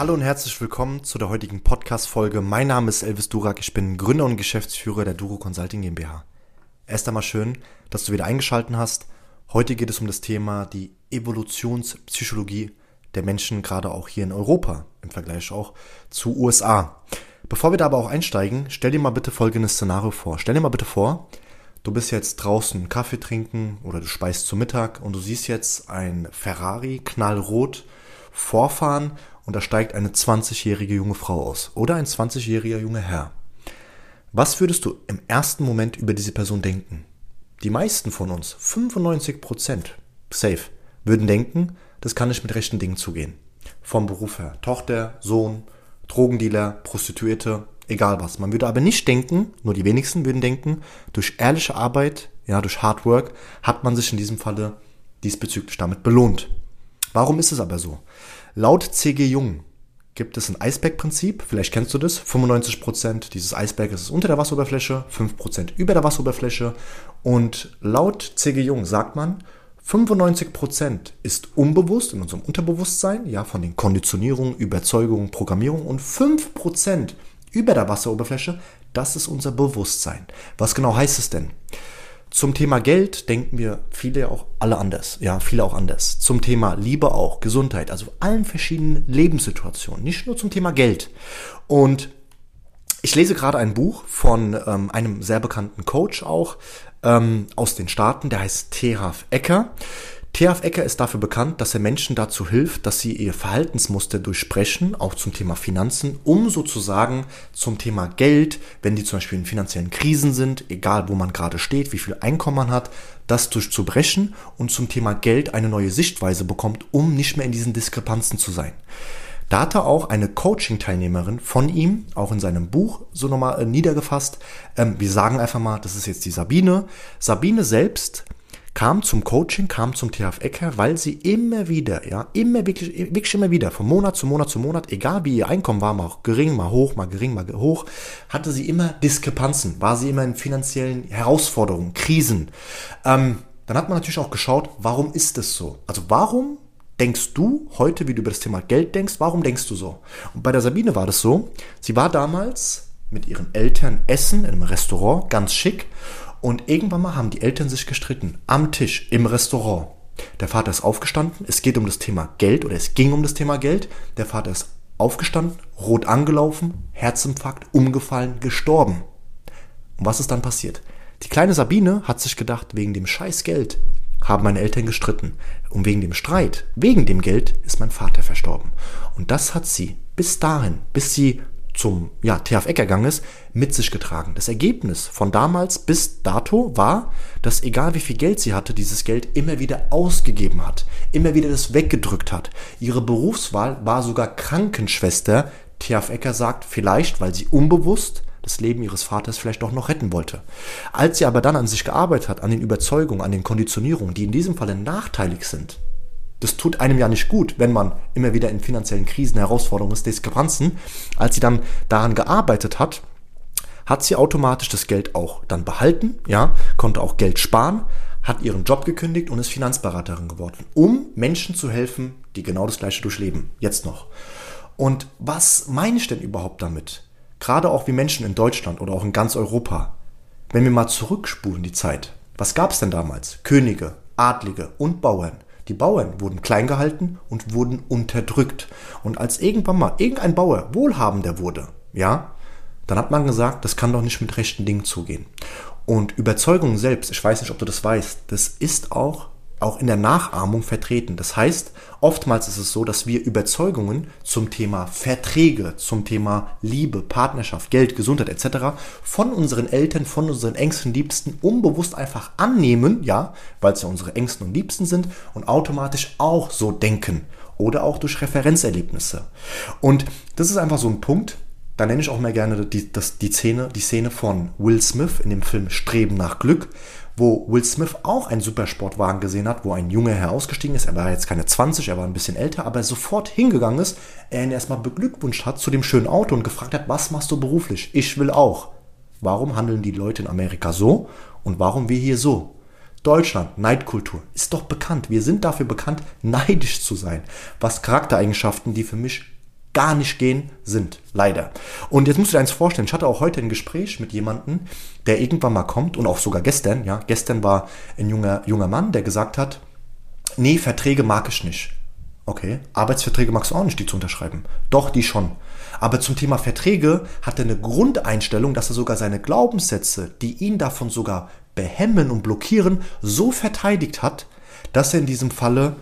Hallo und herzlich willkommen zu der heutigen Podcast-Folge. Mein Name ist Elvis Durak, ich bin Gründer und Geschäftsführer der Duro Consulting GmbH. Erst einmal schön, dass du wieder eingeschaltet hast. Heute geht es um das Thema die Evolutionspsychologie der Menschen, gerade auch hier in Europa, im Vergleich auch zu USA. Bevor wir da aber auch einsteigen, stell dir mal bitte folgendes Szenario vor. Stell dir mal bitte vor, du bist jetzt draußen Kaffee trinken oder du speist zu Mittag und du siehst jetzt ein Ferrari knallrot vorfahren und da steigt eine 20-jährige junge Frau aus oder ein 20-jähriger junger Herr. Was würdest du im ersten Moment über diese Person denken? Die meisten von uns, 95 Prozent, safe, würden denken, das kann nicht mit rechten Dingen zugehen. Vom Beruf her. Tochter, Sohn, Drogendealer, Prostituierte, egal was. Man würde aber nicht denken, nur die wenigsten würden denken, durch ehrliche Arbeit, ja, durch Hard Work, hat man sich in diesem Falle diesbezüglich damit belohnt. Warum ist es aber so? Laut CG Jung gibt es ein Eisbergprinzip, vielleicht kennst du das, 95% dieses Eisberges ist unter der Wasseroberfläche, 5% über der Wasseroberfläche und laut CG Jung sagt man, 95% ist unbewusst in unserem Unterbewusstsein, ja, von den Konditionierungen, Überzeugungen, Programmierungen und 5% über der Wasseroberfläche, das ist unser Bewusstsein. Was genau heißt es denn? Zum Thema Geld denken wir viele auch alle anders. Ja, viele auch anders. Zum Thema Liebe auch, Gesundheit, also allen verschiedenen Lebenssituationen. Nicht nur zum Thema Geld. Und ich lese gerade ein Buch von ähm, einem sehr bekannten Coach auch ähm, aus den Staaten, der heißt Teraf Ecker. Theaf Ecker ist dafür bekannt, dass er Menschen dazu hilft, dass sie ihr Verhaltensmuster durchsprechen, auch zum Thema Finanzen, um sozusagen zum Thema Geld, wenn die zum Beispiel in finanziellen Krisen sind, egal wo man gerade steht, wie viel Einkommen man hat, das durchzubrechen und zum Thema Geld eine neue Sichtweise bekommt, um nicht mehr in diesen Diskrepanzen zu sein. Da hat er auch eine Coaching-Teilnehmerin von ihm, auch in seinem Buch so nochmal äh, niedergefasst. Ähm, wir sagen einfach mal, das ist jetzt die Sabine. Sabine selbst kam zum Coaching, kam zum THF-Ecker, weil sie immer wieder, ja, immer wirklich, wirklich immer wieder, von Monat zu Monat zu Monat, egal wie ihr Einkommen war, mal gering, mal hoch, mal gering, mal hoch, hatte sie immer Diskrepanzen, war sie immer in finanziellen Herausforderungen, Krisen. Ähm, dann hat man natürlich auch geschaut, warum ist das so? Also warum denkst du heute, wie du über das Thema Geld denkst, warum denkst du so? Und bei der Sabine war das so, sie war damals mit ihren Eltern essen in einem Restaurant, ganz schick, und irgendwann mal haben die Eltern sich gestritten. Am Tisch, im Restaurant. Der Vater ist aufgestanden. Es geht um das Thema Geld oder es ging um das Thema Geld. Der Vater ist aufgestanden, rot angelaufen, Herzinfarkt, umgefallen, gestorben. Und was ist dann passiert? Die kleine Sabine hat sich gedacht, wegen dem scheiß Geld haben meine Eltern gestritten. Und wegen dem Streit, wegen dem Geld, ist mein Vater verstorben. Und das hat sie bis dahin, bis sie zum ja, THF gegangen ist, mit sich getragen. Das Ergebnis von damals bis dato war, dass egal wie viel Geld sie hatte, dieses Geld immer wieder ausgegeben hat, immer wieder das weggedrückt hat. Ihre Berufswahl war sogar Krankenschwester. THF Ecker sagt, vielleicht, weil sie unbewusst das Leben ihres Vaters vielleicht auch noch retten wollte. Als sie aber dann an sich gearbeitet hat, an den Überzeugungen, an den Konditionierungen, die in diesem Falle nachteilig sind, das tut einem ja nicht gut, wenn man immer wieder in finanziellen Krisen, Herausforderungen ist, Diskrepanzen. Als sie dann daran gearbeitet hat, hat sie automatisch das Geld auch dann behalten, ja, konnte auch Geld sparen, hat ihren Job gekündigt und ist Finanzberaterin geworden, um Menschen zu helfen, die genau das gleiche durchleben. Jetzt noch. Und was meine ich denn überhaupt damit? Gerade auch wie Menschen in Deutschland oder auch in ganz Europa. Wenn wir mal zurückspulen die Zeit. Was gab es denn damals? Könige, Adlige und Bauern. Die Bauern wurden klein gehalten und wurden unterdrückt. Und als irgendwann mal irgendein Bauer wohlhabender wurde, ja, dann hat man gesagt, das kann doch nicht mit rechten Dingen zugehen. Und Überzeugung selbst, ich weiß nicht, ob du das weißt, das ist auch auch in der Nachahmung vertreten. Das heißt, oftmals ist es so, dass wir Überzeugungen zum Thema Verträge, zum Thema Liebe, Partnerschaft, Geld, Gesundheit etc. von unseren Eltern, von unseren engsten Liebsten unbewusst einfach annehmen, ja, weil es ja unsere engsten und Liebsten sind und automatisch auch so denken oder auch durch Referenzerlebnisse. Und das ist einfach so ein Punkt, da nenne ich auch mal gerne die, das, die, Szene, die Szene von Will Smith in dem Film Streben nach Glück, wo Will Smith auch einen Supersportwagen gesehen hat, wo ein junger Herr ausgestiegen ist. Er war jetzt keine 20, er war ein bisschen älter, aber er sofort hingegangen ist, er ihn erstmal beglückwünscht hat zu dem schönen Auto und gefragt hat, was machst du beruflich? Ich will auch. Warum handeln die Leute in Amerika so und warum wir hier so? Deutschland, Neidkultur, ist doch bekannt. Wir sind dafür bekannt, neidisch zu sein. Was Charaktereigenschaften, die für mich gar nicht gehen, sind. Leider. Und jetzt musst du dir eins vorstellen, ich hatte auch heute ein Gespräch mit jemandem, der irgendwann mal kommt und auch sogar gestern, ja, gestern war ein junger, junger Mann, der gesagt hat, nee, Verträge mag ich nicht. Okay, Arbeitsverträge magst du auch nicht, die zu unterschreiben. Doch, die schon. Aber zum Thema Verträge hat er eine Grundeinstellung, dass er sogar seine Glaubenssätze, die ihn davon sogar behemmen und blockieren, so verteidigt hat, dass er in diesem Falle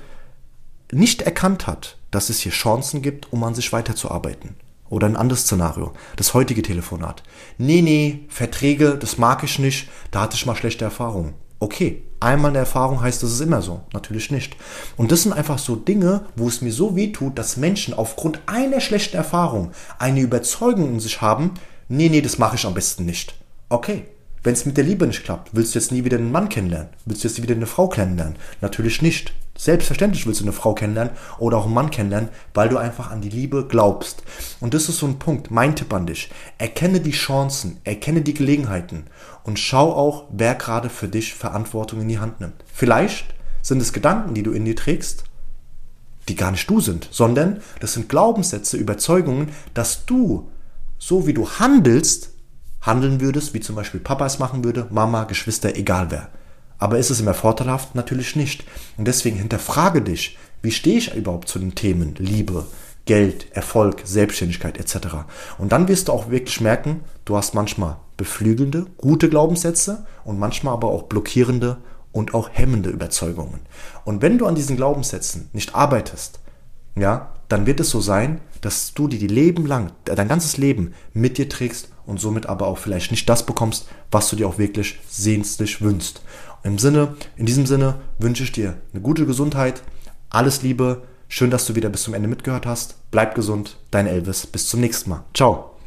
nicht erkannt hat, dass es hier Chancen gibt, um an sich weiterzuarbeiten. Oder ein anderes Szenario, das heutige Telefonat. Nee, nee, Verträge, das mag ich nicht, da hatte ich mal schlechte Erfahrungen. Okay, einmal eine Erfahrung heißt, das ist immer so. Natürlich nicht. Und das sind einfach so Dinge, wo es mir so weh tut, dass Menschen aufgrund einer schlechten Erfahrung eine Überzeugung in sich haben, nee, nee, das mache ich am besten nicht. Okay, wenn es mit der Liebe nicht klappt, willst du jetzt nie wieder einen Mann kennenlernen? Willst du jetzt nie wieder eine Frau kennenlernen? Natürlich nicht. Selbstverständlich willst du eine Frau kennenlernen oder auch einen Mann kennenlernen, weil du einfach an die Liebe glaubst. Und das ist so ein Punkt, mein Tipp an dich. Erkenne die Chancen, erkenne die Gelegenheiten und schau auch, wer gerade für dich Verantwortung in die Hand nimmt. Vielleicht sind es Gedanken, die du in dir trägst, die gar nicht du sind, sondern das sind Glaubenssätze, Überzeugungen, dass du, so wie du handelst, handeln würdest, wie zum Beispiel Papa es machen würde, Mama, Geschwister, egal wer. Aber ist es immer vorteilhaft? Natürlich nicht. Und deswegen hinterfrage dich, wie stehe ich überhaupt zu den Themen Liebe, Geld, Erfolg, Selbstständigkeit etc. Und dann wirst du auch wirklich merken, du hast manchmal beflügelnde, gute Glaubenssätze und manchmal aber auch blockierende und auch hemmende Überzeugungen. Und wenn du an diesen Glaubenssätzen nicht arbeitest, ja, dann wird es so sein, dass du die, die Leben lang, dein ganzes Leben mit dir trägst und somit aber auch vielleicht nicht das bekommst, was du dir auch wirklich sehnstlich wünschst. Im Sinne, in diesem Sinne wünsche ich dir eine gute Gesundheit, alles Liebe, schön, dass du wieder bis zum Ende mitgehört hast. Bleib gesund, dein Elvis, bis zum nächsten Mal. Ciao.